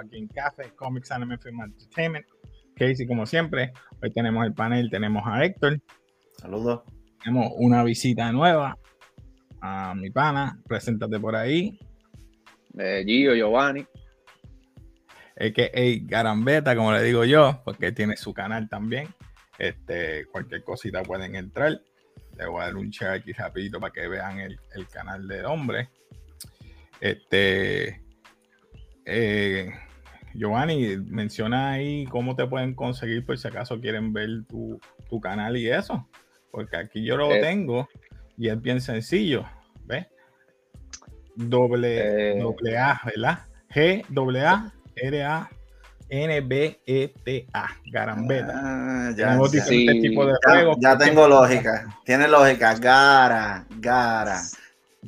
Aquí en Café, Comics Anime Film Entertainment. Casey, como siempre, hoy tenemos el panel, tenemos a Héctor. Saludos. Tenemos una visita nueva a mi pana, preséntate por ahí. Eh, Gio, Giovanni. Es que hey, Garambeta, como le digo yo, porque tiene su canal también. Este, cualquier cosita pueden entrar. Le voy a dar un share aquí rapidito para que vean el, el canal del hombre. Este, eh, Giovanni, menciona ahí cómo te pueden conseguir por si acaso quieren ver tu, tu canal y eso. Porque aquí yo lo Eh. tengo y es bien sencillo. ¿Ves? Doble, Eh. doble A, ¿verdad? G, doble A, R, A, N, B, E, T, A. Garambeta. Ah, ya, Tenemos ya. diferentes Sí. tipos de Ya- juegos. ya tengo lógica. Tiene lógica. Gara, Gara.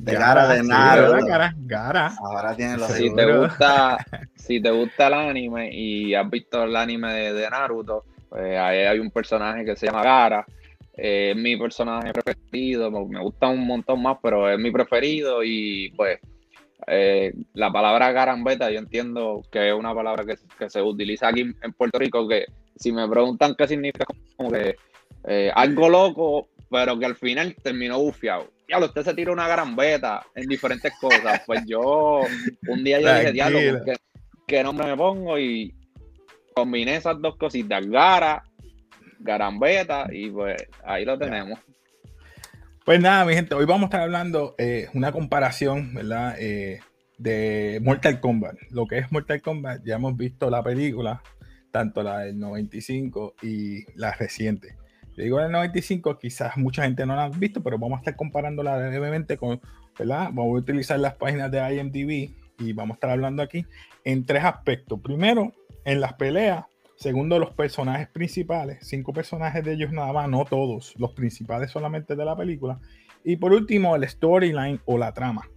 De Gara de sí, Naruto. ¿verdad, Gara? Gara. Ahora tiene lógica. Si te gusta, si te gusta el anime y has visto el anime de, de Naruto, pues ahí hay un personaje que se llama Gara. Eh, es mi personaje preferido, me gusta un montón más, pero es mi preferido y pues eh, la palabra garambeta yo entiendo que es una palabra que, que se utiliza aquí en- en Puerto Rico que si me preguntan qué significa, como que eh, algo loco, pero que al final terminó bufiado. Diablo, usted se tira una garambeta en diferentes cosas. Pues yo un día yo dije, diablo, Tranquilo. ¿qué, qué nombre me pongo? Y combiné esas dos cositas, gara, garambeta, y pues ahí lo tenemos. Pues nada, mi gente, hoy vamos a estar hablando eh, una comparación, ¿verdad? Eh, de Mortal Kombat. Lo que es Mortal Kombat, ya hemos visto la película, tanto la del 95 y la reciente. Digo del 95, quizás mucha gente no la ha visto, pero vamos a estar comparándola brevemente con, ¿verdad? Vamos a utilizar las páginas de IMDb y vamos a estar hablando aquí en tres aspectos. Primero, en las peleas. Segundo, los personajes principales. Cinco personajes de ellos nada más, no todos. Los principales solamente de la película. Y por último, el storyline o la trama.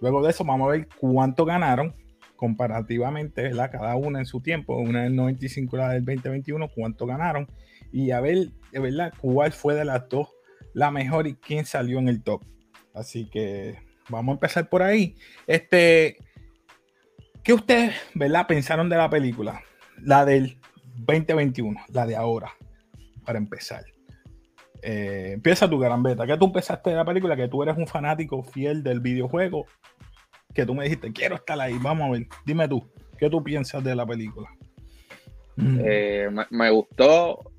Luego de eso, vamos a ver cuánto ganaron comparativamente, ¿verdad? Cada una en su tiempo. Una del 95 y la del 2021, cuánto ganaron. Y a ver, de verdad, cuál fue de las dos la mejor y quién salió en el top. Así que vamos a empezar por ahí. Este, ¿qué ustedes, verdad, pensaron de la película? La del 2021, la de ahora, para empezar. Eh, empieza tu garambeta. ¿Qué tú empezaste de la película? Que tú eres un fanático fiel del videojuego. Que tú me dijiste, quiero estar ahí. Vamos a ver. Dime tú, ¿qué tú piensas de la película? Eh, me gustó.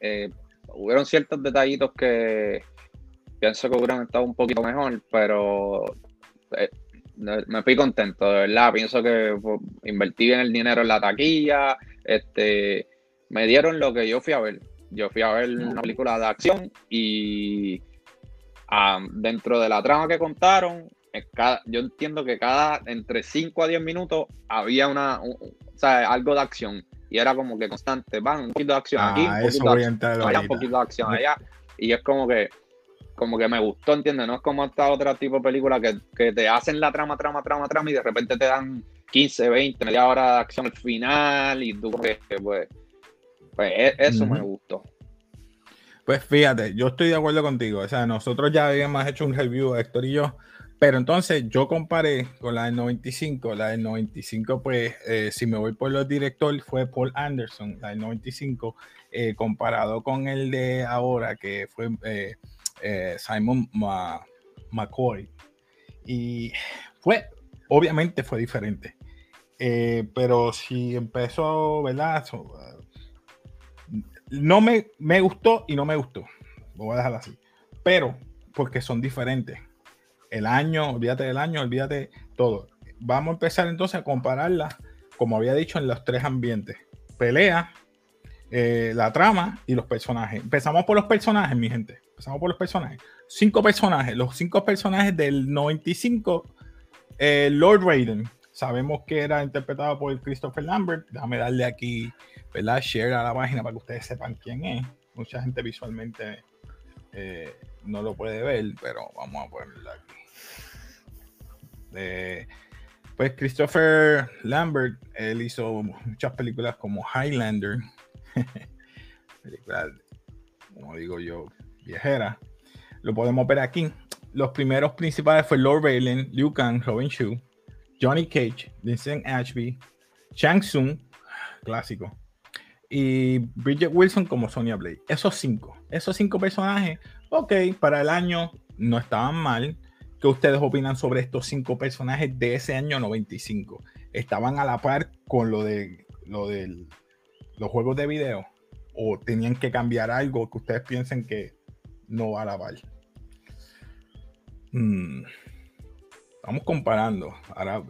Eh, hubieron ciertos detallitos que pienso que hubieran estado un poquito mejor, pero eh, me fui contento, de verdad. Pienso que pues, invertí bien el dinero en la taquilla. Este, me dieron lo que yo fui a ver. Yo fui a ver una película de acción y ah, dentro de la trama que contaron, cada- yo entiendo que cada entre 5 a 10 minutos había una, un- un- o sea, algo de acción y era como que constante, van un poquito de acción aquí, un Ah, poquito de acción allá, un poquito de acción allá y es como que como que me gustó, ¿entiendes? No es como esta otra tipo de película que, que te hacen la trama, trama, trama, trama y de repente te dan 15, 20, media hora de acción al final y tú pues, pues e- eso me gustó. Pues fíjate, yo estoy de acuerdo contigo. O sea, nosotros ya habíamos hecho un review, Héctor y yo. Pero entonces yo comparé con la del 95. La del 95, pues, eh, si me voy por los directores, fue Paul Anderson, la del 95, eh, comparado con el de ahora, que fue eh, eh, Simon Ma- McCoy. Y fue, obviamente fue diferente. Eh, pero si empezó, ¿verdad? No me, me gustó y no me gustó. Voy a dejar así. Pero, porque son diferentes. El año, olvídate del año, olvídate todo. Vamos a empezar entonces a compararla, como había dicho, en los tres ambientes. Pelea, eh, la trama y los personajes. Empezamos por los personajes, mi gente. Empezamos por los personajes. Cinco personajes. Los cinco personajes del 95. eh, Lord Raiden. Sabemos que era interpretado por Christopher Lambert. Déjame darle aquí, ¿verdad? Share a la página para que ustedes sepan quién es. Mucha gente visualmente eh, no lo puede ver, pero vamos a ponerlo aquí. Eh, pues Christopher Lambert, él hizo muchas películas como Highlander, películas, como digo yo, viejera. Lo podemos ver aquí. Los primeros principales fue Lord Valen, Liu Kang, Robin Shu, Johnny Cage, Vincent Ashby, Shang Tsung, clásico, y Bridget Wilson como Sonia Blade. Esos cinco, esos cinco personajes, ok, para el año no estaban mal. ¿Qué ustedes opinan sobre estos cinco personajes de ese año 95? ¿Estaban a la par con lo de lo de los juegos de video? ¿O tenían que cambiar algo que ustedes piensen que no va a la par? Hmm. Vamos comparando. Ahora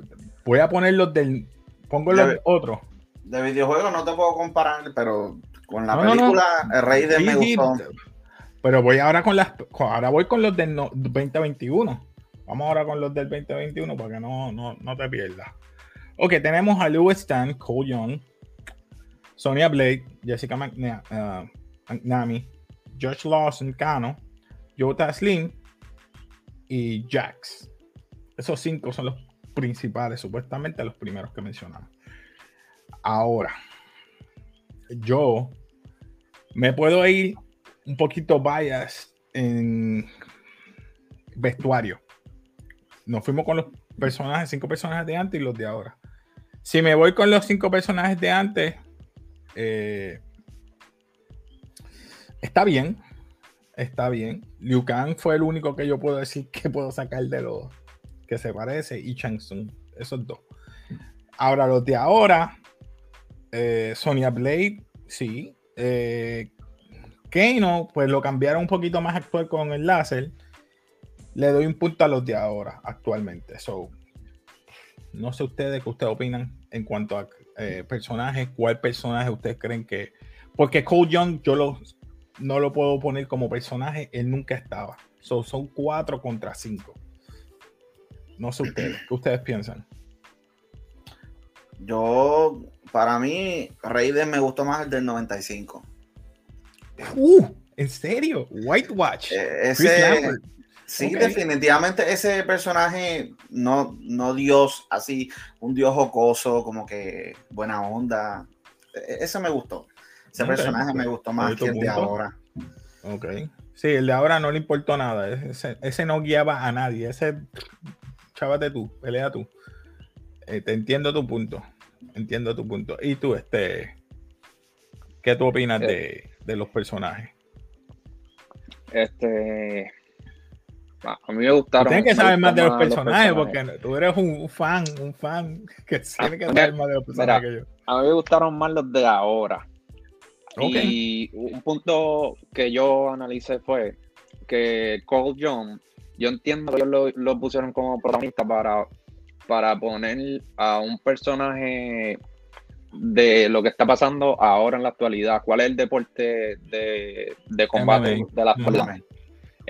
voy a poner los del. Pongo los otros. De videojuegos no te puedo comparar, pero con la película El Rey de me gustó. pero voy ahora con las. Ahora voy con los del 2021. Vamos ahora con los del 2021 para que no, no, te pierdas. Ok, tenemos a Lewis Stan, Cole Young, Sonia Blake, Jessica McNamee, George Lawson, Cano, Jota Slim y Jax. Esos cinco son los principales, supuestamente los primeros que mencionamos. Ahora, yo me puedo ir un poquito bias en vestuario. Nos fuimos con los personajes, cinco personajes de antes y los de ahora. Si me voy con los cinco personajes de antes, eh, está bien. Está bien. Liu Kang fue el único que yo puedo decir que puedo sacar de los que se parece y Chang Tsung. Esos dos. Ahora, los de ahora, eh, Sonia Blade, sí. Eh, Kano, pues lo cambiaron un poquito más actual con el láser le doy un punto a los de ahora, actualmente. So, no sé ustedes qué ustedes opinan en cuanto a eh, personajes, cuál personaje ustedes creen que. Porque Cole Young yo lo, no lo puedo poner como personaje, él nunca estaba. So, son cuatro contra cinco. No sé ustedes, ¿qué ustedes piensan? Yo, para mí, Raiden me gustó más el del 95. Uh, ¿en serio? White Watch. Eh, ese, Sí, definitivamente ese personaje no, no Dios así, un Dios jocoso, como que buena onda. E, ese me gustó. Ese personaje me gustó más que el de ahora. Ok. Sí, el de ahora no le importó nada. Ese, no guiaba a nadie. Ese, chávate tú, pelea tú. Eh, te entiendo tu punto. Entiendo tu punto. Y tú, este, ¿qué tú opinas eh. de, de los personajes? Este, a mí me gustaron. Tienes que saber más de los personajes, porque tú eres un fan, un fan que tiene que saber más de los personajes que yo. A mí me gustaron más los de ahora. Y un punto que yo analicé fue que Cole John, yo entiendo que ellos lo, pusieron como protagonista para, para poner a un personaje de lo que está pasando ahora en la actualidad. ¿Cuál es el deporte de, de combate de la actualidad?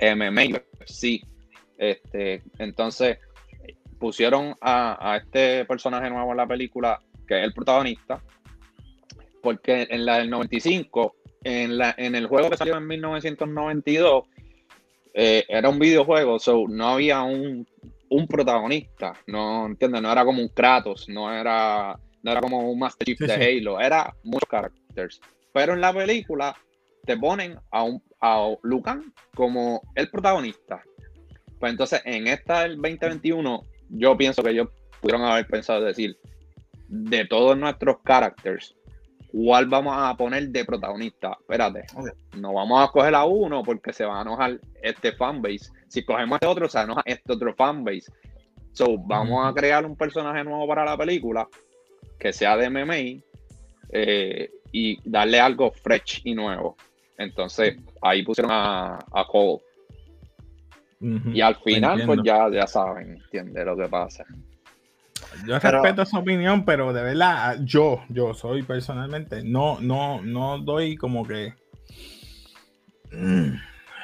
MMA, sí. Este, entonces, pusieron a, este personaje nuevo en la película, que es el protagonista, porque en la del 95, en, la, en el juego que salió en 1992, eh, era un videojuego, so no había un, protagonista, no entiendes, no era como un Kratos, no era, no era como un Master Chief de Halo, era muchos characters. Pero en la película te ponen a, un, a Lucan como el protagonista. Pues entonces, en esta del 2021, yo pienso que ellos pudieron haber pensado decir, de todos nuestros characters, ¿cuál vamos a poner de protagonista? Espérate, no vamos a coger a uno porque se va a enojar este fanbase. Si cogemos a este otro, se va a enojar este otro fanbase. So, vamos a crear un personaje nuevo para la película que sea de MMA eh, y darle algo fresh y nuevo. Entonces, ahí pusieron a, a Cole. Y al final, pues ya, ya saben, entiende lo que pasa. Yo respeto su opinión, pero de verdad, yo, yo soy personalmente, no, no, no doy como que.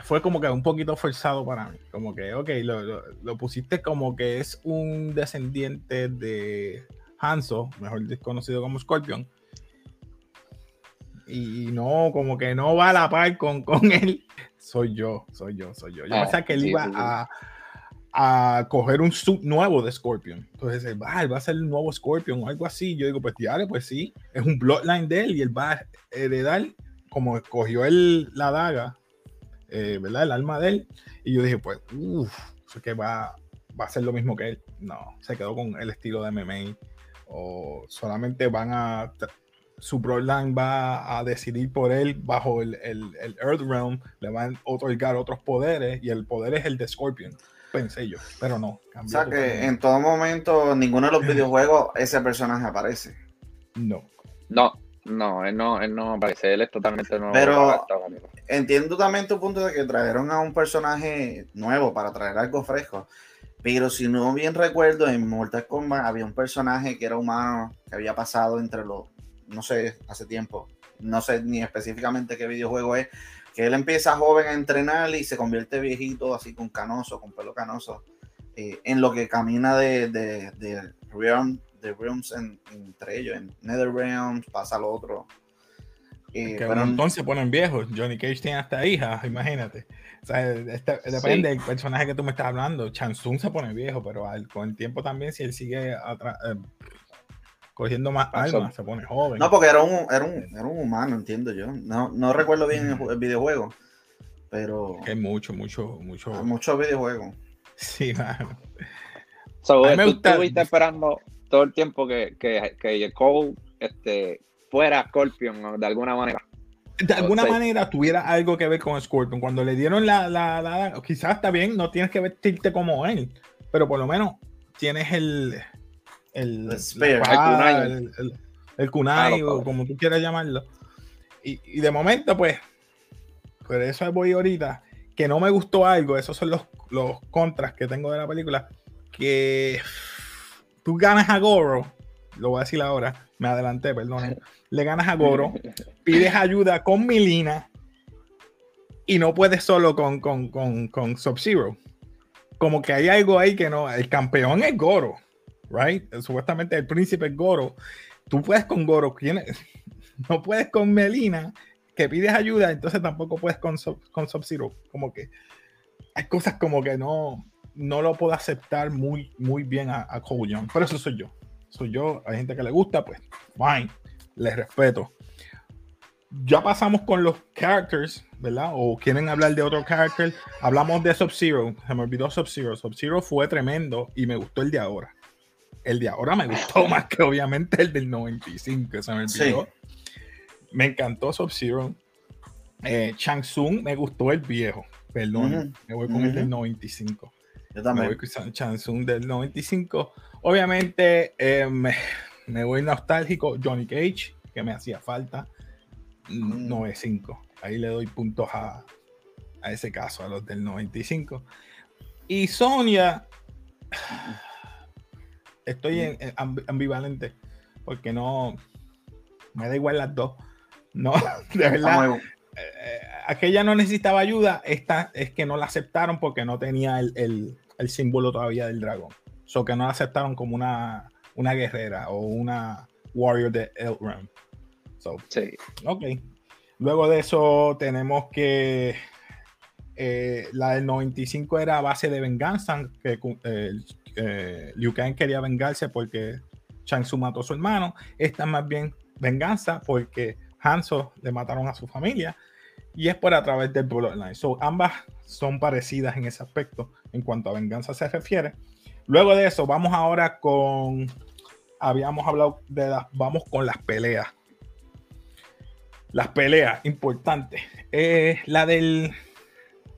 fue como que un poquito forzado para mí. Como que, ok, lo, lo pusiste como que es un descendiente de Hanzo, mejor desconocido como Scorpion y no, como que no va a la par con, con él. Soy yo, soy yo, soy yo. Yo pensaba que él iba a, a, coger un sub nuevo de Scorpion. Entonces, va, él va a ser el nuevo Scorpion o algo así. Yo digo, pues dale, pues sí, es un bloodline de él y él va a heredar, como escogió él la daga, eh, ¿verdad? El alma de él. Y yo dije, pues, uff, eso que va, va a ser lo mismo que él. No, se quedó con el estilo de MMA. O solamente van a. Su Broadline va a decidir por él bajo el, Earth Realm. Le van a otorgar otros poderes. Y el poder es el de Scorpion. Pensé yo. Pero no. O sea que en todo momento, ninguno de los videojuegos, ese personaje aparece. No. No, no, él no, él no aparece, él es totalmente nuevo. Pero entiendo también tu punto de que trajeron a un personaje nuevo para traer algo fresco. Pero si no bien recuerdo, en Mortal Kombat había un personaje que era humano, que había pasado entre los, no sé, hace tiempo, no sé ni específicamente qué videojuego es, que él empieza joven a entrenar y se convierte viejito, así con canoso, con pelo canoso, eh, en lo que camina de, de, de Realm, de Realms entre ellos, en Nether Realms, pasa al otro. Eh, que pero entonces se ponen viejos. Johnny Cage tiene hasta hija, imagínate. O sea, este, depende del personaje que tú me estás hablando. Chansung se pone viejo, pero con el tiempo también, si él sigue eh, cogiendo más almas, se pone joven. No, porque era un, era un, era un humano, entiendo yo. No, no recuerdo bien el, videojuego, pero. Hay mucho, mucho, mucho. Muchos videojuegos. Sí, mano. So, tú estuviste esperando todo el tiempo que, que, que Cole este, fuera Scorpion de alguna manera. De alguna manera tuviera algo que ver con Scorpion. Cuando le dieron la, la, la, quizás está bien, no tienes que vestirte como él, pero por lo menos tienes el el, el, kunai, el, kunai o como tú quieras llamarlo. Y, y, de momento, pues, por eso voy ahorita, que no me gustó algo, esos son los, los contras que tengo de la película, que tú ganas a Goro, lo voy a decir ahora, me adelanté, perdón, le ganas a Goro, pides ayuda con Milina y no puedes solo con, con, con, Sub-Zero. Como que hay algo ahí que no, el campeón es Goro, right? Supuestamente el príncipe Goro. Tú puedes con Goro, no puedes con Melina, que pides ayuda, entonces tampoco puedes con, con Sub-Zero. Como que hay cosas como que no, no lo puedo aceptar muy, muy bien a, a Cole Young. Pero eso soy yo. Soy yo. Hay gente que le gusta, pues, fine. Les respeto. Ya pasamos con los characters, ¿verdad? O quieren hablar de otro character. Hablamos de Sub-Zero. Se me olvidó Sub-Zero. Sub-Zero fue tremendo y me gustó el de ahora. El de ahora me gustó más que obviamente el del 95. Se me olvidó. Me encantó Sub-Zero. Eh, Chang Tsung me gustó el viejo. Perdón, me voy con el del 95. Yo también. Me voy con Chansung del 95. Obviamente eh, me, voy nostálgico. Johnny Cage, que me hacía falta. 95. Mm. Ahí le doy puntos a, a ese caso, a los del 95. Y Sonia, estoy en, ambivalente porque no me da igual las dos. No, de verdad. Eh, aquella no necesitaba ayuda, esta es que no la aceptaron porque no tenía el, el símbolo todavía del dragón. So que no la aceptaron como una, una guerrera o una warrior de Elrond. So, sí. Ok. Luego de eso tenemos que eh, la del 95 era base de venganza, que eh, eh, Liu Kang quería vengarse porque Shang Tsung mató a su hermano. Esta más bien venganza porque Hanzo le mataron a su familia y es por a través del Bloodline. So, ambas son parecidas en ese aspecto en cuanto a venganza se refiere. Luego de eso, vamos ahora con. Habíamos hablado de las. Vamos con las peleas. Las peleas, importantes. Eh, la del.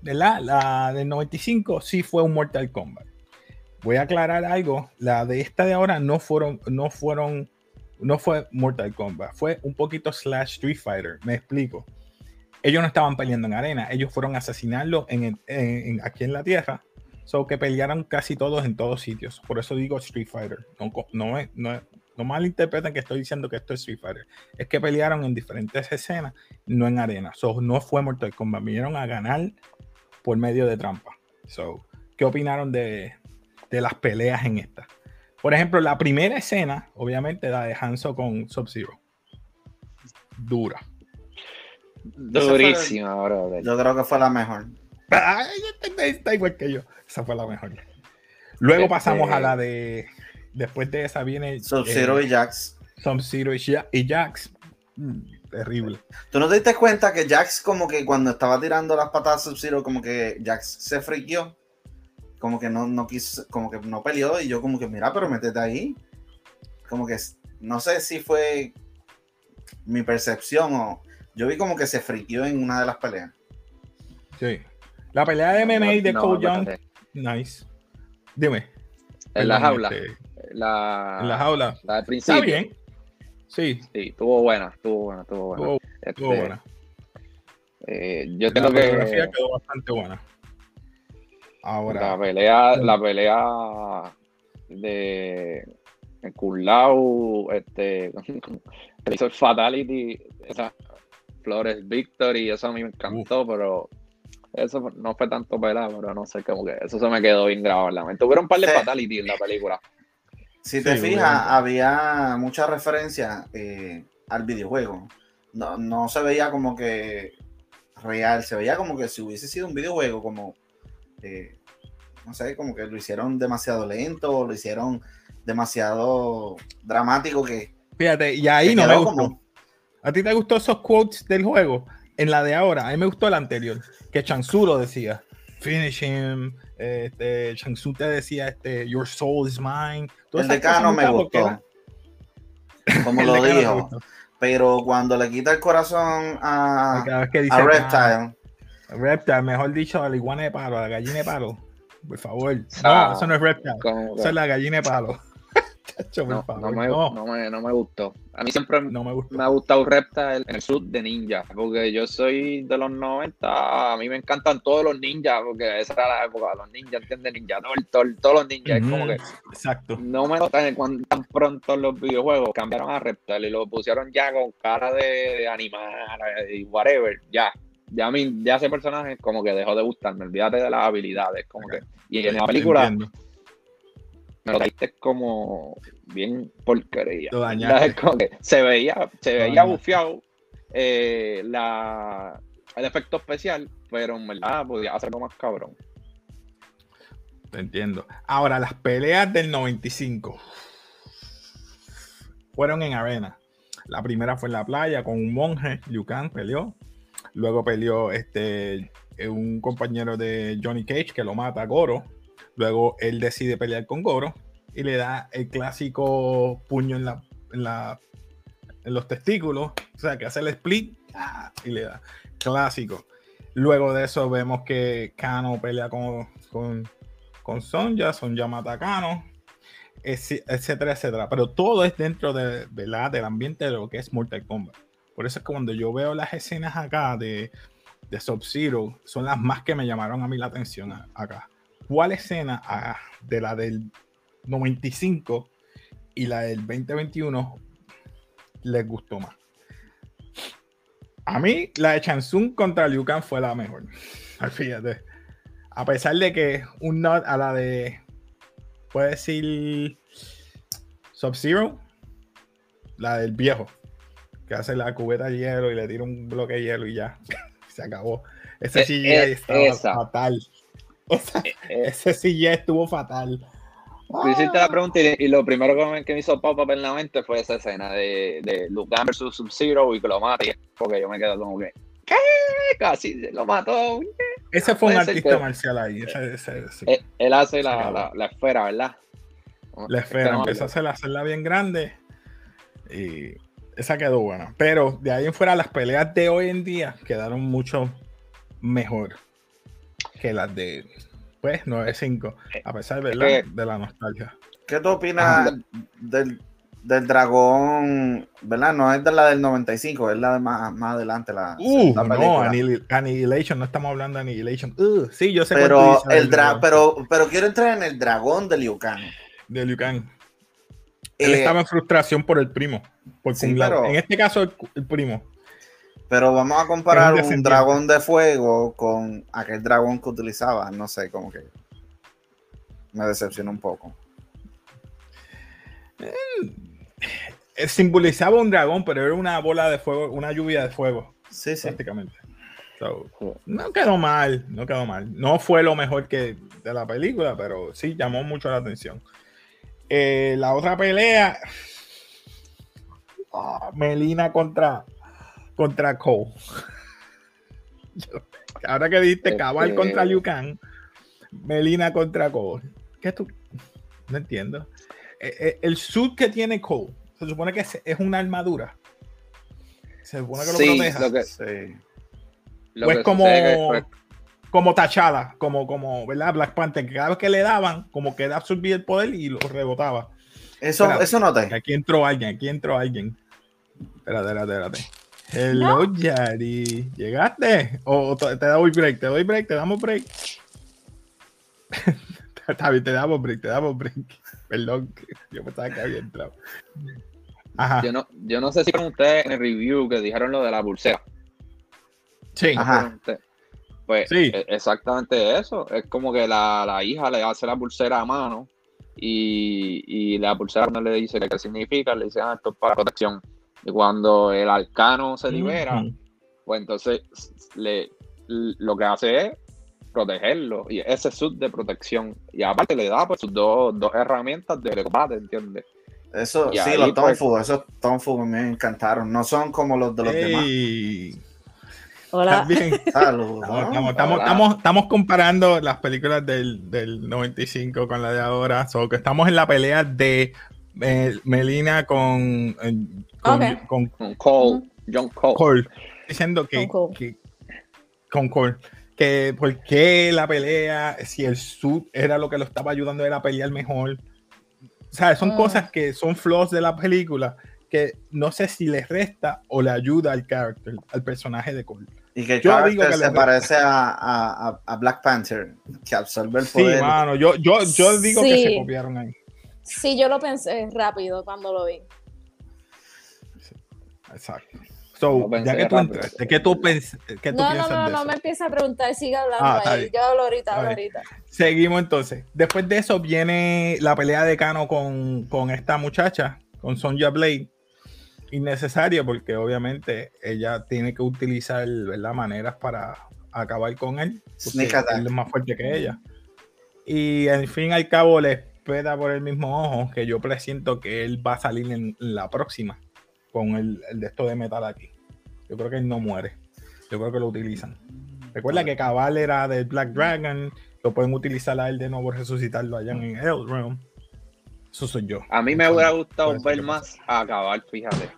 De la del 95 sí fue un Mortal Kombat. Voy a aclarar algo. La de esta de ahora no fueron. No fueron. No fue Mortal Kombat. Fue un poquito slash Street Fighter. Me explico ellos no estaban peleando en arena, ellos fueron a asesinarlo en, aquí en la tierra, so que pelearon casi todos en todos sitios. Por eso digo Street Fighter. No, no, no, no malinterpreten que estoy diciendo que esto es Street Fighter. Es que pelearon en diferentes escenas, no en arena. So, no fue Mortal Kombat. Vinieron a ganar por medio de trampa. So, ¿Qué opinaron de, de las peleas en esta? Por ejemplo, la primera escena, obviamente, la de Hanzo con Sub-Zero. Dura. Durísima, bro. Yo creo que fue la mejor. está igual que yo. Esa fue la mejor. Luego este, pasamos a la de. Después de esa viene. Sub-Zero eh, y Jax. Sub-Zero y Jax. Mm, terrible. ¿Tú no te diste cuenta que Jax, como que cuando estaba tirando las patadas Sub-Zero, como que Jax se friqueó? Como que no, no quiso, como que no peleó y yo como que, mira, pero métete ahí. Como que, no sé si fue mi percepción o yo vi como que se friqueó en una de las peleas. Sí. La pelea de MMA de Cole Young, nice. Dime. En la jaula. Este, la, en la jaula. La del principio. Está bien. Sí. Sí, estuvo buena, estuvo buena, estuvo buena. Estuvo, este, buena. Eh, yo tengo la que. quedó bastante buena. Ahora. La pelea, la pelea de Kulao, este, que hizo el Fatality, esa Flores Victory, eso a mí me encantó, pero eso no fue tanto pelea, pero no sé, como que eso se me quedó bien grabado en la mente. Hubo un par de Fatality en la película. Si te fijas, había mucha referencia eh, al videojuego. No, no se veía como que real, se veía como que si hubiese sido un videojuego, como, eh, no sé, como que lo hicieron demasiado lento, lo hicieron demasiado dramático que... Fíjate, y ahí no me gustó. ¿A ti te gustó esos quotes del juego? En la de ahora, a mí me gustó la anterior, que Chansu lo decía. Finish him, este, Chansu te decía, este, Your soul is mine. el decano me gustó. Como lo dijo. Pero cuando le quita el corazón a, Reptile. Reptile, mejor dicho, a la iguana de palo, a la gallina de palo. Por favor. No, eso no es Reptile. Eso es la gallina de palo no, me, no, me, gustó. A mí siempre me, ha gustado Repta en el sud de ninja, porque yo soy de los 90, a mí me encantan todos los ninjas, porque esa era la época, los ninjas, ¿entiendes? Ninja todos los ninjas, como que Exacto. no me notan cuando tan pronto los videojuegos cambiaron a Repta y lo pusieron ya con cara de, animar y whatever, ya. Ya, a mí, ya ese personaje como que dejó de gustarme, olvídate de las habilidades, como que... Y en la película me lo diste como bien porquería. se veía, se veía bufiado eh, la, el efecto especial, pero en verdad podía hacerlo más cabrón. Te entiendo. Ahora, las peleas del 95 fueron en arena. La primera fue en la playa con un monje, Liu Kang peleó. Luego peleó este, un compañero de Johnny Cage que lo mata a Goro Luego él decide pelear con Goro y le da el clásico puño en, la, en, la, en los testículos. O sea, que hace el split ah, y le da. Clásico. Luego de eso vemos que Kano pelea con, con, con Sonja, Sonja mata a Kano, etcétera, etcétera. Pero todo es dentro de, del ambiente de lo que es Mortal Kombat. Por eso es que cuando yo veo las escenas acá de, de Sub-Zero, son las más que me llamaron a mí la atención acá. ¿Cuál escena de la del 95 y la del 2021 les gustó más? A mí la de Chansung contra Liu Kang fue la mejor. Fíjate. A pesar de que un not a la de, puede decir, Sub-Zero, la del viejo, que hace la cubeta de hielo y le tira un bloque de hielo y ya, se acabó. Ese CGI eh, eh, estaba fatal. Eh, ese CGI estuvo fatal. Tú hiciste la pregunta y, lo primero que me, hizo pop up en la mente fue esa escena de, de Luke versus Sub-Zero y que lo mata. Porque yo me quedo como que, ¿qué? Casi lo mató. Ese fue un artista marcial ahí. Eh, él, hace la, la, esfera, ¿verdad? La esfera, empieza a hacerla, hacerla bien grande. Y esa quedó buena. Pero de ahí en fuera, las peleas de hoy en día quedaron mucho mejor que las de pues 9-5, eh, a pesar de la, nostalgia. ¿Qué tú opinas del, dragón? ¿Verdad? No es de la del 95, es la de más, más adelante. La, uh, no, Annihilation, no estamos hablando de Annihilation. Uh, sí, yo sé pero, el pero, pero quiero entrar en el dragón de Liu Kang. De Liu Kang. Él eh, estaba en frustración por el primo. Por en este caso, el primo. Pero vamos a comparar un dragón de fuego con aquel dragón que utilizaba. No sé, como que me decepciona un poco. Eh, simbolizaba un dragón, pero era una bola de fuego, una lluvia de fuego. Sí, sí. Prácticamente. no quedó mal, no quedó mal. No fue lo mejor que de la película, pero sí llamó mucho la atención. Eh, la otra pelea, ah, Melina contra contra Cole. Ahora que dijiste cabal contra Liu Kang, Melina contra Cole. ¿Qué tú? No entiendo. Eh, eh, el suit que tiene Cole, se supone que es, es una armadura. Se supone que lo Sí, proteja. lo que- Sí. Lo o es que como, que, como Tachada, como, como, ¿verdad? Black Panther, que cada vez que le daban, como que absorbía el poder y lo rebotaba. Eso, Espérate. eso noté. Aquí entró alguien, aquí entró alguien. Espérate, espérate, espérate. Hello, Yari. ¿Llegaste? ¿O te, te doy break? ¿Te doy break? ¿Te damos break? Está bien, te damos break, te damos break. Perdón, yo pensaba que había entrado. Ajá, yo, no, yo no sé si con ustedes en el review que dijeron lo de la pulsera. sí. Ajá. Pues Sí. e- exactamente eso. Es como que la, la hija le hace la pulsera a mano y, y la pulsera cuando le dice que qué significa, le dice, ah, esto es para protección. Y cuando el arcano se libera, pues entonces le, lo que hace es protegerlo. Y ese sub de protección. Y aparte le da pues sus dos, dos herramientas de combate, ¿entiendes? Eso, Y sí, ahí, los pues- Tonfu, esos Tonfu me encantaron. No son como los de los demás. Hola. También. Saludos. Estamos, ¿no? estamos, estamos, Hola. estamos- estamos comparando las películas del, del 95 con la de ahora. So, que estamos en la pelea de eh, Melina con, eh, con, con Con Cole, John Cole. Cole. Diciendo que, Con Cole. que- con Cole. Que por qué la pelea, si el suit era lo que lo estaba ayudando a él a pelear mejor. O sea, son Mm. cosas que son flaws de la película que no sé si le resta o le ayuda al character, al personaje de Cole. Y que el Yo digo que se le- parece a, a- a- a Black Panther, que absorbe el Sí, poder. mano, yo, yo, yo digo que Sí. se copiaron ahí. Sí, yo lo pensé rápido cuando lo vi. Exacto. So, ya que tú entraste, ¿qué tú, pens- qué tú No, no, piensas no, de no eso? me empieza a preguntar, sigue hablando Ah, está ahí. bien. Yo hablo ahorita, hablo ahorita. Seguimos entonces. Después de eso viene la pelea de Kano con, con esta muchacha, con Sonja Blade. Innecesario porque obviamente ella tiene que utilizar ¿verdad? maneras para acabar con él. porque él es más fuerte que ella. Y al fin y al cabo le espera por el mismo ojo que yo presiento que él va a salir en la próxima con el, el de esto de metal aquí. Yo creo que él no muere. Yo creo que lo utilizan. Recuerda que Cabal era del Black Dragon. Lo pueden utilizar a él de nuevo, resucitarlo allá en Hell Realm. Eso soy yo. A mí me hubiera gustado ver más a acabar, fíjate.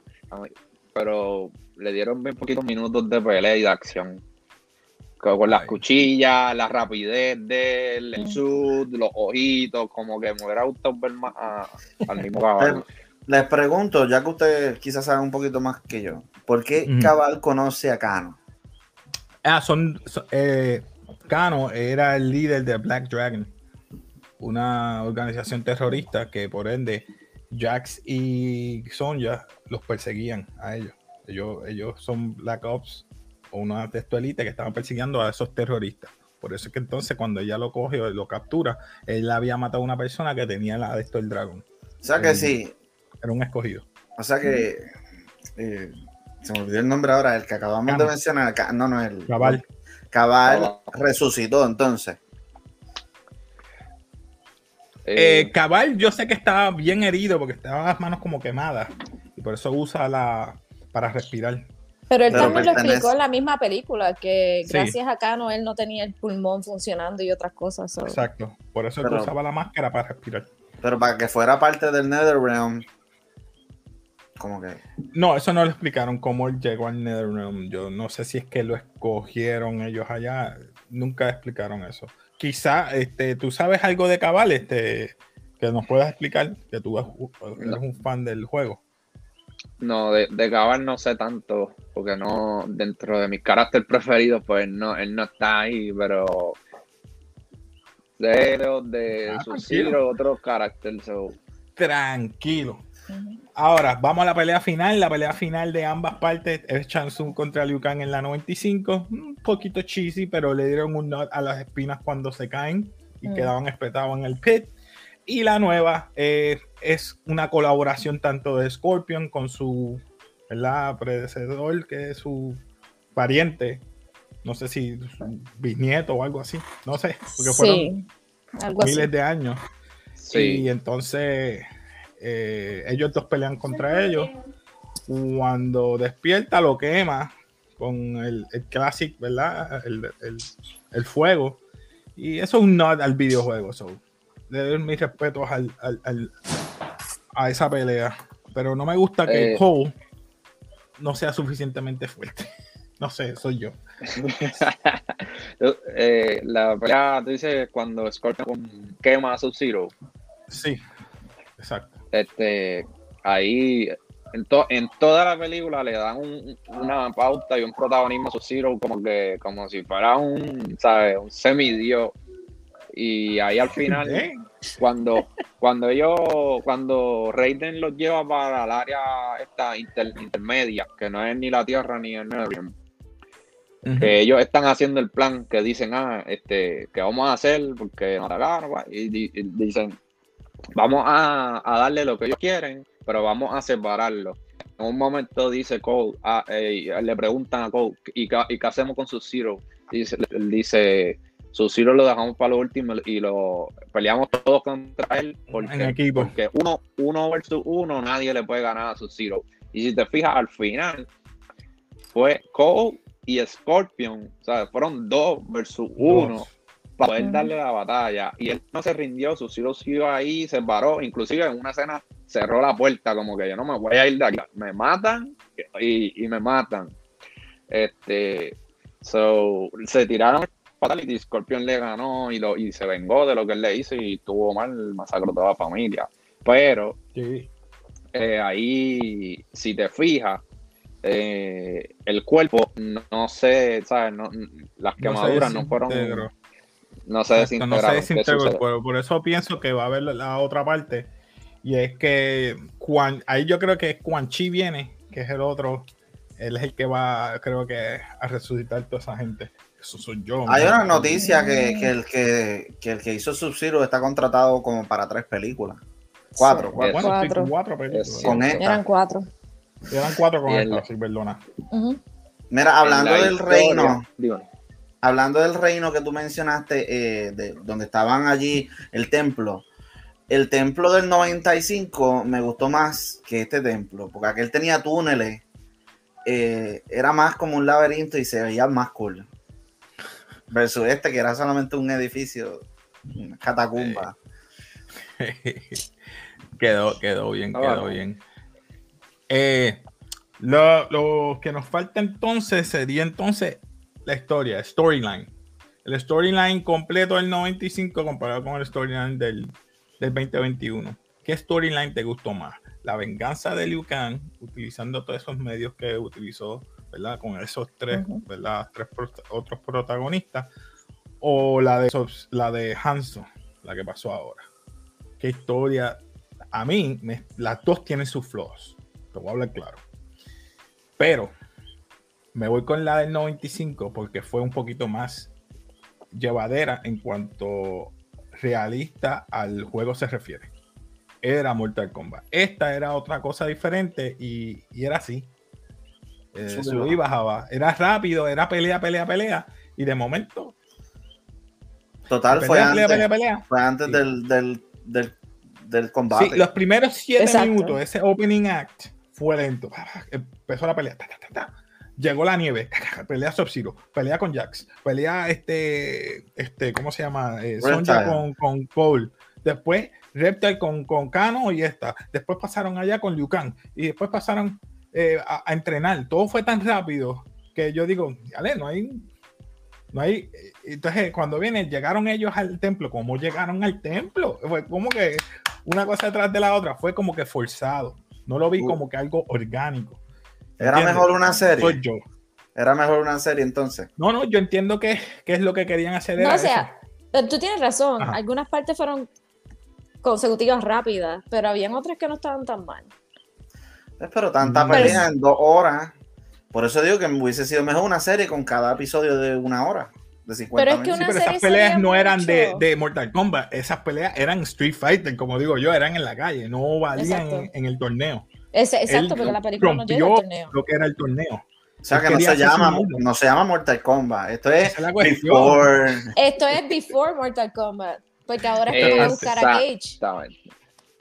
Pero le dieron bien poquitos minutos de pelea y de acción. Con con las Ay. cuchillas, la rapidez del el suit, los ojitos, como que me hubiera gustado ver más a- al mismo caballo. Les pregunto, ya que ustedes quizás saben un poquito más que yo, ¿por qué. Cabal conoce a Kano? Ah, son. son- eh, Kano era el líder de Black Dragon, una organización terrorista que por ende Jax y Sonja los perseguían a ellos. Ellos, ellos son Black Ops o una élite que estaban persiguiendo a esos terroristas. Por eso es que entonces cuando ella lo coge o lo captura, él había matado a una persona que tenía la de esto del dragón. O sea que sí, Era un escogido. o sea que eh, se me olvidó el nombre ahora, el que acabamos de mencionar, no, no, el Cabal. Cabal Cabal. resucitó entonces. Eh, Eh, Cabal, yo sé que estaba bien herido porque estaban las manos como quemadas y por eso usa la para respirar. Pero él Pero también lo explicó en la misma película, que Sí. gracias a Cano él no tenía el pulmón funcionando y otras cosas. so- Exacto. Por eso Pero- usaba la máscara para respirar. Pero para que fuera parte del NetherRealm, como que No, eso no lo explicaron cómo él llegó al Netherrealm. Yo no sé si es que lo escogieron ellos allá. Nunca explicaron eso. Quizá, este, tú sabes algo de Cabal, este, que nos puedas explicar, que tú eres un fan del juego. No, de, de Cabal no sé tanto, porque no, dentro de mis caracteres preferidos, pues no, él no está ahí, pero de, de, de Ah, sus tranquilo. otros caracteres. so, Tranquilo. Ahora, vamos a la pelea final. La pelea final de ambas partes es Chansung contra Liu Kang en la 95. Un poquito cheesy, pero le dieron un nod a las espinas cuando se caen y Mm. quedaban espetados en el pit. Y la nueva eh, es una colaboración tanto de Scorpion con su ¿verdad? predecesor, que es su pariente. No sé si su bisnieto o algo así. No sé, porque fueron Sí, algo así. miles de años. sí, Y entonces eh, ellos dos pelean contra ellos. Cuando despierta lo quema con el, el classic, ¿verdad? El, el- el fuego. Y eso es un nod al videojuego. So. Le doy mis respetos al, al- al- a esa pelea. Pero no me gusta que Eh. Cole no sea suficientemente fuerte. No sé, soy yo. Eh, la pelea, tú dices, cuando Scorpion quema a Sub-Zero, Sí, exacto. Este, ahí, en, to- en toda la película le dan un- una pauta y un protagonismo a Sub-Zero como que, como si fuera un, ¿sabes? Un semidios. Y ahí al final, Eh, cuando, cuando ellos, cuando Raiden los lleva para el área esta inter- intermedia, que no es ni la Tierra ni el ujú. que ellos están haciendo el plan que dicen, ah, este, que vamos a hacer porque nos atacaron, y, y dicen, vamos a, a darle lo que ellos quieren, pero vamos a separarlo. En un momento dice Cole, ah, eh, le preguntan a Cole, ¿y qué, y qué hacemos con su Zero? Dice, dice, su Zero lo dejamos para lo último y lo peleamos todos contra él porque, En equipo. porque uno, uno versus uno nadie le puede ganar a su Zero. Y si te fijas, al final fue Cole y Scorpion, o sea, fueron dos versus uno Dos. Para poder darle la batalla. Y él no se rindió, su Zero siguió ahí, se paró, inclusive en una escena cerró la puerta, como que yo no me voy a ir de aquí. Me matan y, y me matan. Este, so, se tiraron fatality, Scorpion le ganó y, lo, y se vengó de lo que él le hizo y tuvo mal, masacró toda la familia. Pero Sí. eh, ahí, si te fijas, eh, el cuerpo, no, no sé, ¿sabes? No, las quemaduras no, fueron. No se Exacto, no se ¿Qué desintegró el cuerpo. Por eso pienso que va a haber la, otra parte. Y es que Quan, ahí yo creo que Quan Chi viene, que es el otro. Él es el que va, creo que, a resucitar toda esa gente. Eso soy yo. Hay man. una noticia que, que el que, que el que hizo Sub-Zero está contratado como para tres películas. Cuatro. Sí. Bueno, sí, Cuatro. cuatro películas. Es Con esta. Eran cuatro. Eran cuatro con Y esta, sí, perdona. Ujú. Mira, hablando del historia, reino, digo, hablando del reino que tú mencionaste, eh, de donde estaban allí el templo, el templo del 95 me gustó más que este templo, porque aquel tenía túneles, eh, era más como un laberinto y se veía más cool. Versus este, que era solamente un edificio, una catacumba. quedó, quedó bien, Ah, quedó bueno. bien. Eh, lo, lo que nos falta entonces sería entonces la historia, storyline. El storyline completo del 95 comparado con el storyline del, del 2021. ¿Qué storyline te gustó más? La venganza de Liu Kang, utilizando todos esos medios que utilizó, ¿verdad? Con esos tres. ¿verdad? Tres otros protagonistas. O la de, esos- la de Hanzo, la que pasó ahora. ¿Qué historia? A mí, me- las dos tienen sus flaws. Te voy a hablar claro. Pero me voy con la del 95 porque fue un poquito más llevadera en cuanto realista al juego se refiere. Era Mortal Kombat. Esta era otra cosa diferente y, y era así. Eh, subí bajaba. Era rápido, era pelea, pelea, pelea. Y de momento, Total, fue pelea, pelea, antes, pelea, pelea. fue antes Sí. del, del, del, del combate. Sí, los primeros siete Exacto. minutos, ese opening act fue lento. Empezó la pelea. ta, ta, ta, ta. Llegó la nieve. Pelea Sub-Zero. Pelea con Jax. Pelea este. este ¿Cómo se llama? Eh, Sonja con, con Cole. Después Reptile con, con Kano y esta. Después pasaron allá con Liu Kang. Y después pasaron eh, a, a entrenar. Todo fue tan rápido que yo digo, Ale, no hay. No hay. eh, Entonces, cuando vienen, llegaron ellos al templo. ¿Cómo llegaron al templo? Fue como que una cosa detrás de la otra. Fue como que forzado. No lo vi Uh. como que algo orgánico. Era ¿Entiendes? mejor una serie. Soy yo. Era mejor una serie entonces. No, no, yo entiendo que, que es lo que querían hacer. No, o sea, eh, tú tienes razón. Ajá. Algunas partes fueron consecutivas rápidas, pero habían otras que no estaban tan mal. Eh, Pero tanta Mm. pelea en dos horas. Por eso digo que me hubiese sido mejor una serie con cada episodio de una hora. De 50 Pero es que. Sí, una pero serie esas peleas no eran de, de Mortal Kombat. Esas peleas eran Street Fighter, como digo yo, eran en la calle. No valían en el torneo. Exacto, Él porque la película no llega al torneo. lo que era el torneo. O sea que no se, llama, no se llama Mortal Kombat. Esto es. Before. Esto es before Mortal Kombat, porque ahora es que van a buscar a Cage. Exactamente.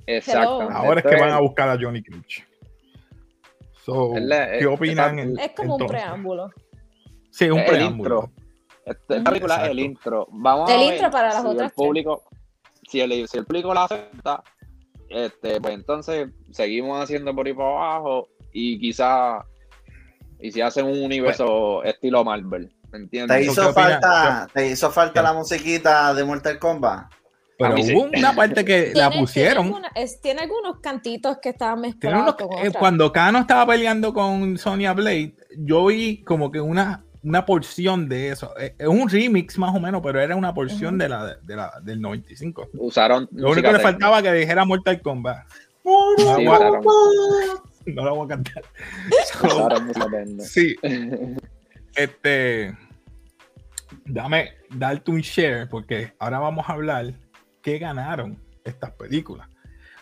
Exactamente. Ahora es que van a buscar a Johnny Cage. So, ¿Qué opinan? en- Es como un preámbulo. Sí, un el preámbulo. intro. Esta película es el intro. Vamos El a ver intro para las si otras el público, si el, si el público la acepta, este, pues entonces seguimos haciendo por ahí para abajo y quizá y si hacen un universo estilo Marvel, ¿me ¿Te entiendes? ¿Tú hizo falta, te hizo falta ¿Qué? la musiquita de Mortal Kombat? Pero sí. hubo una parte que la pusieron. Tiene, alguna- es- tiene algunos cantitos que estaban mezclados unos- con eh, cuando Kano estaba peleando con Sonya Blade, yo vi como que una, una porción de eso. Eh, Es un remix más o menos, pero era una porción de la, de la del 95. Usaron Lo único que le faltaba que dijera Mortal Kombat. Sí, No, la voy a cantar. usaron. Sí, este. Dame, darte un share, porque ahora vamos a hablar qué ganaron estas películas.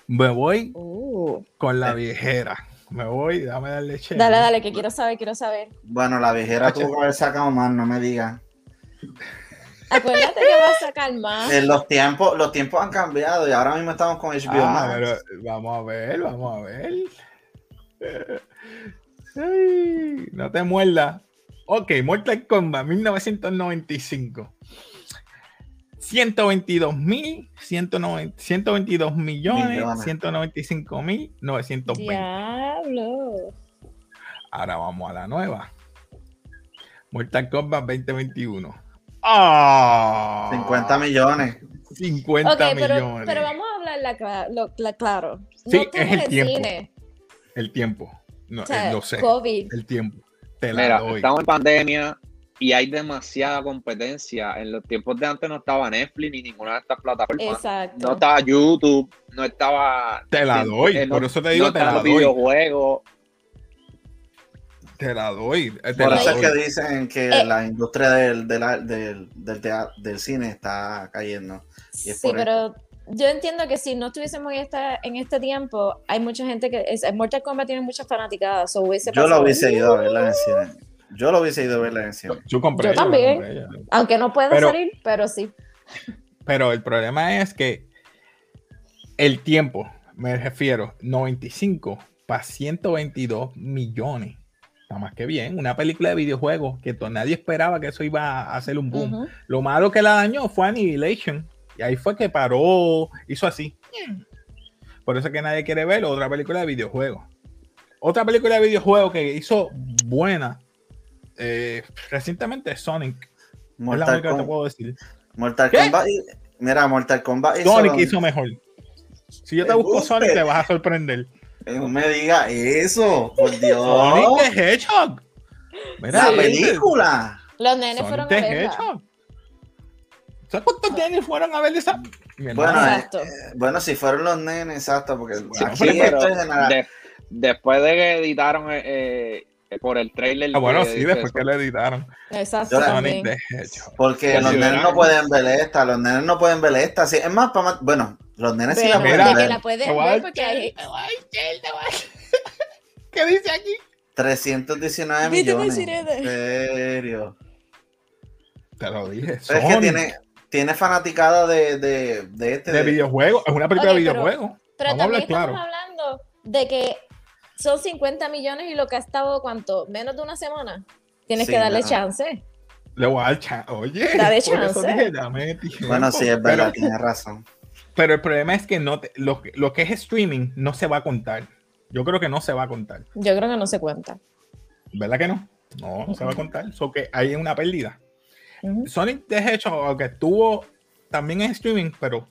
Me voy Uh, con la viejera. Me voy, dame darle share. dale, dale, que quiero saber, quiero saber. Bueno, la viejera tuvo que haber sacado más, no me digas. Acuérdate que va a sacar más. En los tiempos, los tiempos han cambiado y ahora mismo estamos con HBO Ah, Max. pero vamos a ver, vamos a ver. Ay, no te muerdas. Ok, Mortal Kombat 1995. 122 mil, 122 millones, Millones. 195 mil, 920. Diablo. Ahora vamos a la nueva. Mortal Kombat 2021. ¡Ah! 50 millones. 50 Ok, pero, millones. pero vamos a hablar la, lo- la claro. Sí, no es tienes el el tiempo. cine. El tiempo. No, O sea, eh, lo sé. COVID. El tiempo. Te la Mira, doy. estamos en pandemia y hay demasiada competencia. En los tiempos de antes no estaba Netflix ni ninguna de estas plataformas. Exacto. No estaba YouTube, no estaba. Te la doy, eh, no- por eso te digo, no te la doy. videojuegos. Te la doy. eh, Te Por la eso es que dicen que Eh. la industria del, del, del, del, cine está cayendo. Y es Sí, pero yo entiendo que si no estuviésemos en, esta, en este tiempo, hay mucha gente que. Es, Mortal Kombat tiene muchas fanaticadas. hubiese Yo lo hubiese ido a verla en el cine. Yo lo hubiese ido a verla en el cine. Yo compré. Yo ella, también. compré ella. Aunque no pueda Pero- salir, pero sí. Pero el problema es que el tiempo, me refiero, 95 para 122 millones. Está más que bien. Una película de videojuegos que to- nadie esperaba que eso iba a hacer un boom. Lo malo que la dañó fue Annihilation. Y ahí fue que paró, hizo así. Por eso es que nadie quiere ver otra película de videojuegos. Otra película de videojuegos que hizo buena eh, recientemente es Sonic. es la Mortal, única que te puedo decir. Mortal ¿Qué? Kombat. y- Mira, Mortal Kombat hizo. Sonic hizo mejor. Si yo te busco. Sonic, te vas a sorprender. Eh, No me diga eso, por Dios. Sonic the Hedgehog. Mira, la película. Los nenes Sonic fueron the a verla. Hedgehog. ¿Sabes cuántos nenes fueron a ver esa? Bueno, eh, Exacto. bueno, si fueron los nenes, exacto, porque Sí, aquí pero esto es de- después de que editaron eh, por el trailer. ah, bueno, sí, después eso- que lo editaron. Exacto. Hedgehog. Porque los sí, nenes no pueden ver esta, los nenes no pueden ver esta. Sí, es más, pa' ma- bueno, los nenes sí Pero la pueden que ver. la pueden porque hay. ¿Qué dice aquí? 319 ¿Viste millones. En serio. Te lo dije. Es que tiene, tiene fanaticada de, de, de este. de de- videojuegos. Es una película de pero- videojuegos. Pero Vamos a también hablar claro. estamos hablando de que son 50 millones y lo que ha estado, ¿cuánto? Menos de una semana. Tienes Sí, que darle chance. Le voy a dar chance. Oye, Dale chance. dije, dame tiempo. Bueno, sí, es verdad, Pero, tienes razón. pero el problema es que no te- lo, que- lo que es streaming no se va a contar. Yo creo que no se va a contar. Yo creo que no se cuenta. ¿Verdad que no? No, no se va a contar. So que hay una pérdida. Ujú. Sonic de hecho, aunque estuvo también en streaming, pero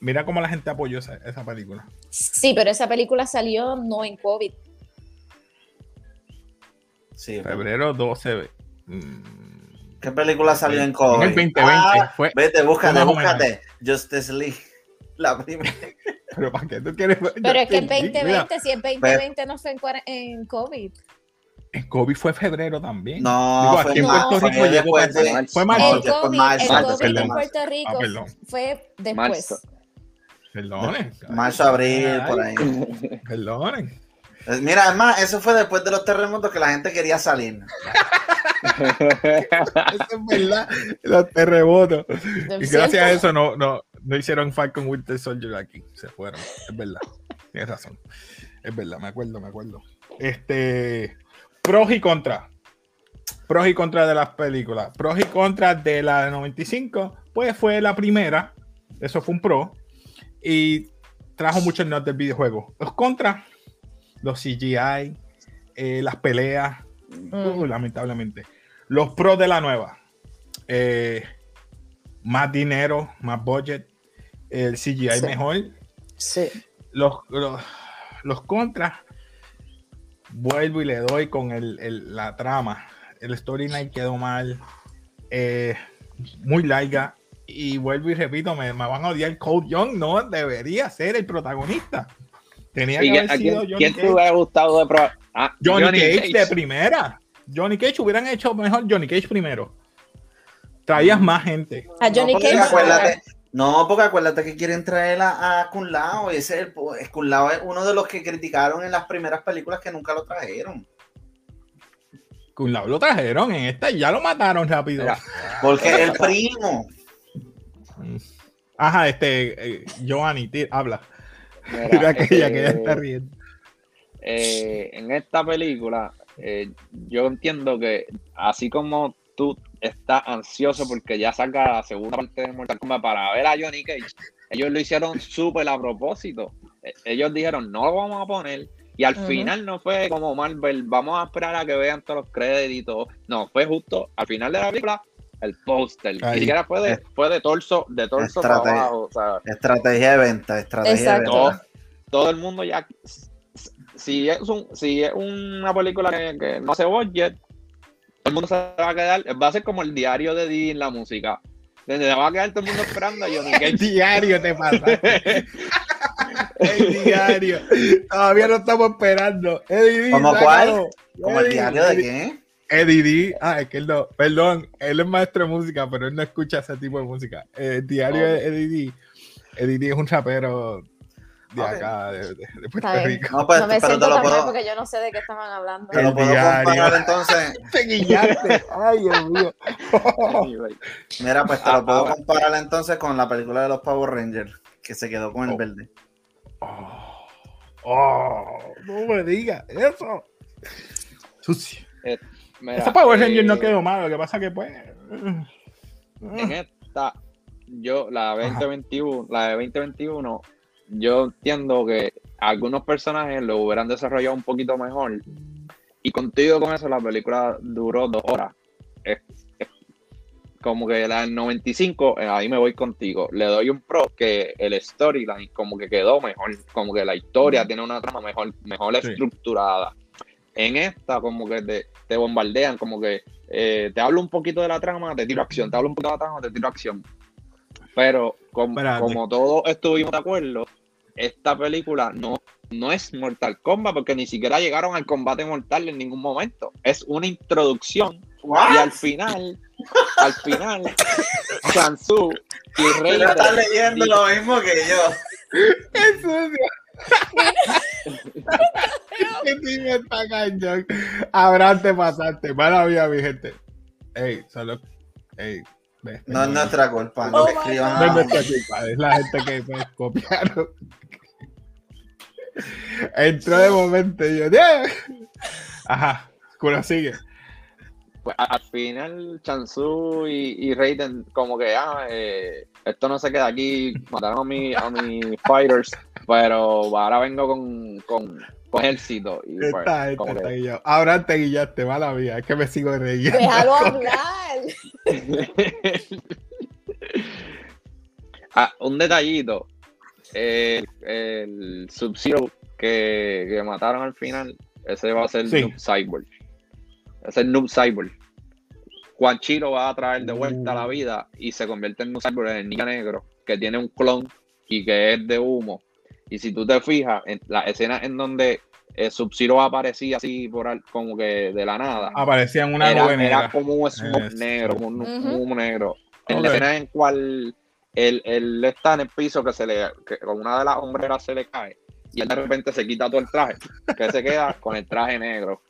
mira cómo la gente apoyó esa, esa película. Sí, pero esa película salió no en COVID. Sí. Febrero 12. mm, ¿Qué película salió en En COVID? el 2020 Ah, fue- Vete, búscate, búscate. Justice League. La primera. Pero ¿para qué tú quieres ver? Pero es que en Justice League? 2020, Mira, si en 2020 no fue en, en COVID. El COVID fue febrero también. No, Digo, fue aquí en marzo, Puerto fue Rico llegó después para- de- Fue No, marzo. el COVID, marzo, el marzo, COVID en. Puerto Rico Ah, perdón. fue después. Marzo. Perdonen. Marzo, abril, por ahí. Perdonen. Eh, Mira, además, eso fue después de los terremotos que la gente quería salir. Eso es verdad. Los terremotos. Y gracias a eso no, no, no hicieron Falcon Winter Soldier aquí. Se fueron. Es verdad. Tienes razón. Es verdad, me acuerdo, me acuerdo. Este. Pros y contras. pros y contras de las películas. Pros y contras de la de 95, pues fue la primera. Eso fue un pro. Y trajo muchos notas del videojuego. Los contras, los CGI, eh, las peleas, uh, lamentablemente. Los pros de la nueva. eh, más dinero, más budget, el CGI Sí. mejor. Sí. Los, los, los contras, vuelvo y le doy con el, el- la trama. El storyline quedó mal, eh, muy larga. Y vuelvo y repito, me, me van a odiar. Cole Young no debería ser el protagonista. Tenía ¿Y que haber quién, sido Johnny quién te hubiera gustado de probar? Ah, Johnny, Cage, de primera. Johnny Cage hubieran hecho mejor Johnny Cage primero. Traías más gente. A Johnny no, Cage. acuérdate, no, porque acuérdate que quieren traer a, a Kun Lao. Ese es, el, es Kun Lao es uno de los que criticaron en las primeras películas que nunca lo trajeron. Kun Lao lo trajeron en esta y ya lo mataron rápido. Mira. Porque es el primo. Ajá, este, eh, Giovanni, habla. Mira, Mira aquella eh, que ya está riendo. eh, en esta película, eh, yo entiendo que así como tú estás ansioso porque ya salga la segunda parte de Mortal Kombat para ver a Johnny Cage, ellos lo hicieron súper a propósito. Eh, Ellos dijeron, no lo vamos a poner. Y al final no fue como Marvel, vamos a esperar a que vean todos los créditos. No, fue justo al final de la película el póster. Ni siquiera fue de, fue de torso, de torso para Estrategia. abajo. O sea, Estrategia de venta, estrategia Exacto. de todo, venta. todo el mundo ya. Si es, un, si es una película que, que no hace budget, todo el mundo se va a quedar. Va a ser como el diario de Didi en la música. Se va a quedar todo el mundo esperando a Johnny El Cage. diario te pasa. El diario. Todavía no estamos esperando. Eddie D, ¿Cómo sácalo. ¿Como el Eddie, diario de qué? Eddie D. Ah, es que él no. Perdón, él es maestro de música, pero él no escucha ese tipo de música. El diario de Eddie D. Eddie D es un rapero de acá, de, de- de Puerto. Rico. No, pues, no me pero siento te lo puedo, porque yo no sé de qué estaban hablando. te lo puedo diario. comparar entonces. Te guillaste. Ay, Dios mío. Mira, pues te Ah, lo puedo ahora. comparar entonces con la película de los Power Rangers, que se quedó con el Oh. verde. Oh, oh, no me digas eso. Sucio. Mira, Esa Power Ranger no eh, quedó mal, lo que pasa que pues. en esta, yo, la 2021, la de 2021, yo entiendo que algunos personajes lo hubieran desarrollado un poquito mejor. Y contigo con eso, la película duró dos horas. Es, es como que la del 95, eh, ahí me voy contigo. Le doy un pro que el storyline como que quedó mejor, como que la historia tiene una trama mejor, mejor Sí. estructurada. En esta, como que te, te bombardean, como que eh, te hablo un poquito de la trama, te tiro acción, te hablo un poquito de la trama, te tiro acción. Pero como, como todos estuvimos de acuerdo, esta película no, no es Mortal Kombat porque ni siquiera llegaron al combate mortal en ningún momento. Es una introducción y al final, al final, Sansu y Rey estás leyendo lo mismo que yo. ¡Qué sucio! ¿Qué tipo está cañón? Abraham, te pasaste. Mala vida, mi gente. Ey, solo. Ey, No es nuestra culpa, no Oh que my escriban No es nuestra culpa, es la gente que pues, copiaron. Entró de momento y yo. "Yeah". Ajá, culo sigue. Pues al final, Chansu y, y Raiden, como que, ah, eh, esto no se queda aquí, mataron a, mi, a mis fighters, pero ahora vengo con, con, con ejército. Y pues, está que- guillado. Ahora te guillaste, mala vida. Es que me sigo reyendo. Déjalo hablar. Ah, un detallito. El, el Sub-Zero que, que mataron al final, ese va a ser Sí. Noob Cyborg. Ese es Noob Cyborg. Quan Chi lo va a traer de vuelta a la Uh. vida y se convierte en Noob Cyborg, en el niño negro, que tiene un clon y que es de humo. Y si tú te fijas, en la escena en donde el Sub-Zero aparecía así por al- como que de la nada, Aparecía en una era, nube era como un smoke negro, como un, humo negro. En la escena en cual él, él está en el piso que se le que con una de las hombreras se le cae y él de repente se quita todo el traje, que se queda con el traje negro.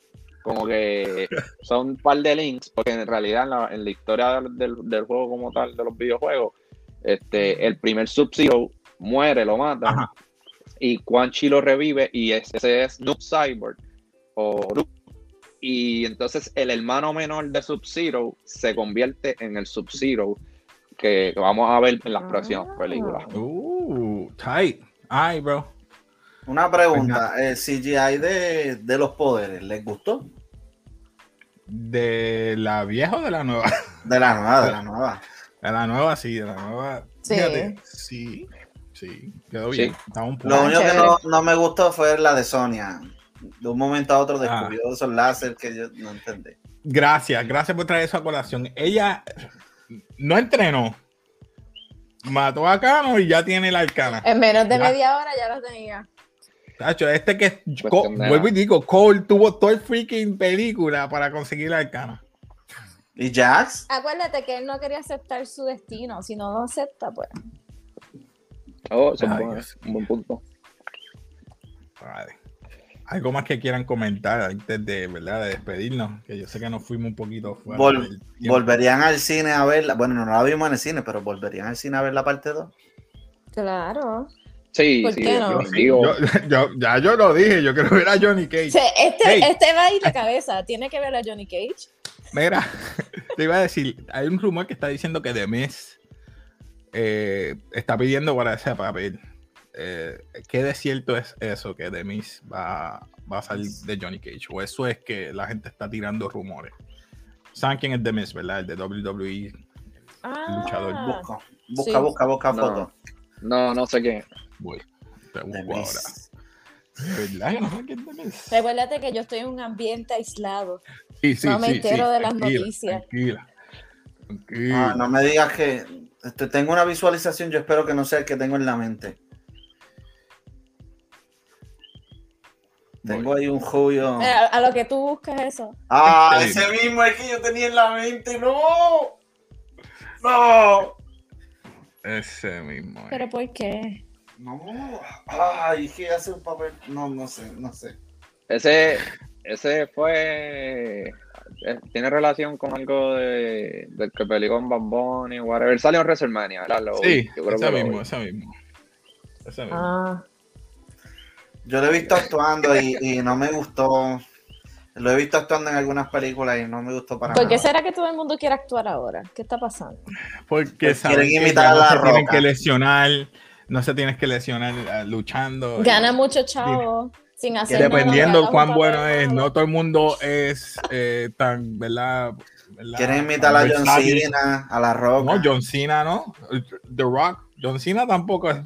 Como que son un par de links, porque en realidad en la, en la historia del, del- del juego como tal, de los videojuegos, este, el primer Sub-Zero muere, lo mata, Ajá. y Quan Chi lo revive, y ese, es Noob Cyborg, o Noob y entonces el hermano menor de Sub-Zero se convierte en el Sub-Zero que vamos a ver en las próximas Ah. películas. Uh, tight. Ay, bro. Una pregunta, el CGI de, de los poderes, ¿les gustó? ¿De la vieja o de la nueva? De la nueva, de la nueva. De la nueva, sí, de la nueva. Sí. Fíjate, sí, sí, quedó Sí. bien. Un. Lo único que no, no me gustó fue la de Sonia. De un momento a otro Ah. descubrió esos láser que yo no entendí. Gracias, gracias por traer eso a colación. Ella no entrenó. Mató a Cano y ya tiene la arcana. En menos de Ya. media hora ya lo tenía. Tacho, este que Co- de- vuelvo y digo, Cole tuvo todo el freaking película para conseguir la arcana. ¿Y Jax? Acuérdate que él no quería aceptar su destino. Si no lo acepta, pues. Oh, eso es un buen punto. Vale. Algo más que quieran comentar antes de, ¿verdad? de despedirnos, que yo sé que nos fuimos un poquito fuera Vol-. ¿Volverían al cine a verla? Bueno, no la vimos en el cine, pero ¿volverían al cine a ver la parte 2? Claro. Sí, ¿Por sí, qué no? yo digo, Yo, yo- ya yo lo dije, yo quiero ver a Johnny Cage. O sea, este, Hey. este va a ir de cabeza. Tiene que ver a Johnny Cage. Mira, te iba a decir, hay un rumor que está diciendo que The Miz eh, está pidiendo para ese papel. Eh, ¿Qué de cierto es eso que The Miz va, va a salir de Johnny Cage? ¿O eso es que la gente está tirando rumores? ¿Saben quién es The Miz, verdad? El de WWE. Ah, luchador. Busca, busca, Sí. busca, busca No. foto. no, no sé qué. Voy, te busco ahora. Miss. ¿Verdad que no sé quién es The Miz? Recuérdate que yo estoy en un ambiente aislado. Sí, sí, No me sí, entero sí, de las tranquila, noticias. Tranquila. tranquila. Ah, no me digas que este, tengo una visualización, yo espero que no sea el que tengo en la mente. Tengo ahí un julio. Eh, A, a lo que tú buscas eso. Ah, ese mismo es que yo tenía en la mente. No, no, Ese mismo. eh. ¿Pero por qué? no. Ay, que hace un papel. No, no sé, no sé. Ese, ese fue. eh, Tiene relación con algo de, del que peleó con Bamboni, whatever. Salió en WrestleMania, ¿verdad? Lo- Sí, yo creo ese que mismo, ese mismo. Ese mismo. Ah, Yo lo he visto actuando y, y no me gustó. Lo he visto actuando en algunas películas y no me gustó para ¿Por qué nada. será que todo el mundo quiere actuar ahora? ¿Qué está pasando? Porque Pues saben quieren que imitar ya a no La se tienen Roca. que lesionar, no se tienen que lesionar eh, luchando. Gana Y mucho chavo sin hacer nada, Dependiendo cuán bueno es, no todo el mundo es eh, tan, ¿verdad? ¿verdad? Quieren imitar a Tan John. Cena, a La Roca. No, John Cena, ¿no? The Rock. John Cena tampoco es.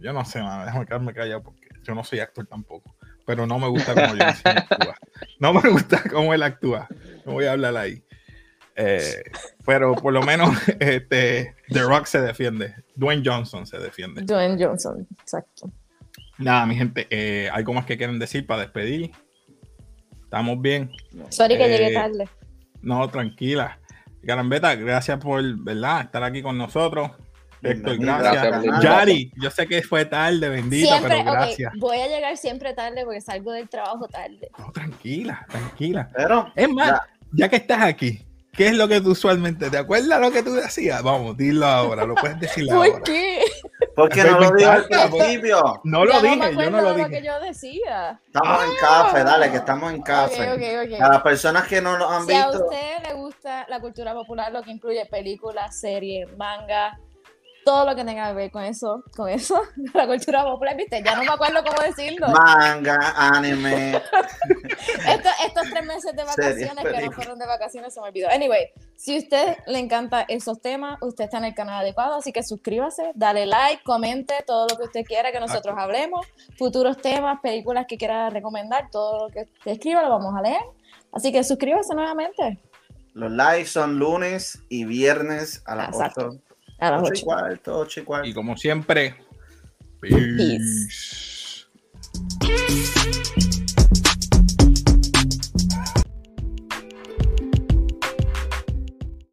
Yo no sé, mano, déjame quedarme callado yo no soy actor tampoco. Pero no me gusta cómo John Cena actúa. No me gusta cómo él actúa. No voy a hablar ahí. Eh, pero por lo menos este, The Rock se defiende. Dwayne Johnson se defiende. Dwayne Johnson, exacto. Nada, mi gente, eh, ¿algo más que quieren decir para despedir? ¿Estamos bien? Sorry que Eh, llegué tarde. No, tranquila. Garambeta, gracias por, ¿verdad? Estar aquí con nosotros. Gracias. Gracias. Yari, yo sé que fue tarde, bendito, Siempre, pero ok, gracias. voy a llegar siempre tarde porque salgo del trabajo tarde. No, tranquila, tranquila. Pero Es más, Ya. ya. que estás aquí, ¿qué es lo que tú usualmente te acuerdas lo que tú decías? Vamos, dilo ahora, lo puedes decir ahora. ¿Por qué? porque no lo digo al Estoy principio. No lo Ya dije, no me yo acuerdo no lo de lo que dije. yo decía. Estamos en café, dale, que estamos en café. Ok, ok, ok. A las personas que no lo han Si a visto, usted le gusta la cultura popular, lo que incluye películas, series, manga, todo lo que tenga que ver con eso, con eso, la cultura popular, viste, ya no me acuerdo cómo decirlo. manga, anime, Esto- estos tres meses de vacaciones que no fueron de vacaciones se me olvidó. Anyway, si a usted le encanta esos temas, usted está en el canal adecuado, así que suscríbase, dale like, comente todo lo que usted quiera que nosotros hablemos, futuros temas, películas que quiera recomendar, todo lo que usted escriba lo vamos a leer. Así que suscríbase nuevamente los lives son lunes y viernes a las Exacto. 8, a las 8 y 8. cuarto, 8 y cuarto. Y como siempre, Peace. peace.